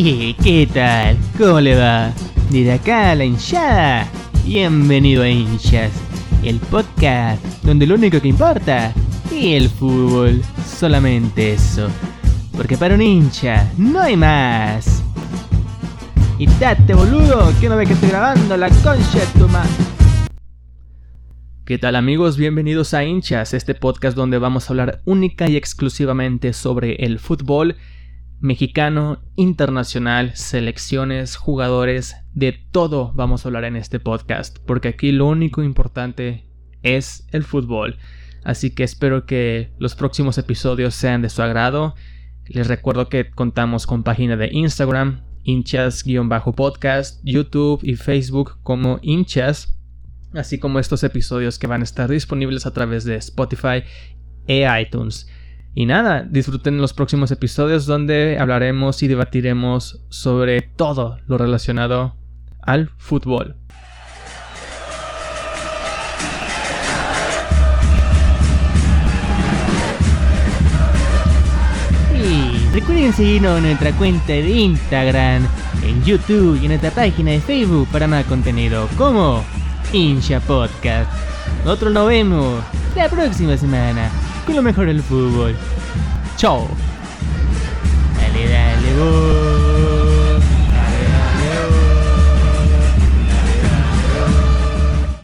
¿Y qué tal? ¿Cómo le va? Desde acá la hinchada. Bienvenido a Hinchas, el podcast donde lo único que importa es el fútbol. Solamente eso. Porque para un hincha no hay más. Y date boludo, que no ve que estoy grabando la concha de tu. ¿Qué tal amigos? Bienvenidos a Hinchas, este podcast donde vamos a hablar única y exclusivamente sobre el fútbol mexicano, internacional, selecciones, jugadores, de todo vamos a hablar en este podcast, porque aquí lo único importante es el fútbol. Así que espero que los próximos episodios sean de su agrado. Les recuerdo que contamos con página de Instagram, hinchas-podcast, YouTube y Facebook como hinchas, así como estos episodios que van a estar disponibles a través de Spotify e iTunes. Y nada, disfruten los próximos episodios donde hablaremos y debatiremos sobre todo lo relacionado al fútbol. Y recuerden seguirnos en nuestra cuenta de Instagram, en YouTube y en nuestra página de Facebook para más contenido como Incha Podcast. Nosotros nos vemos la próxima semana con lo mejor del fútbol. Chao.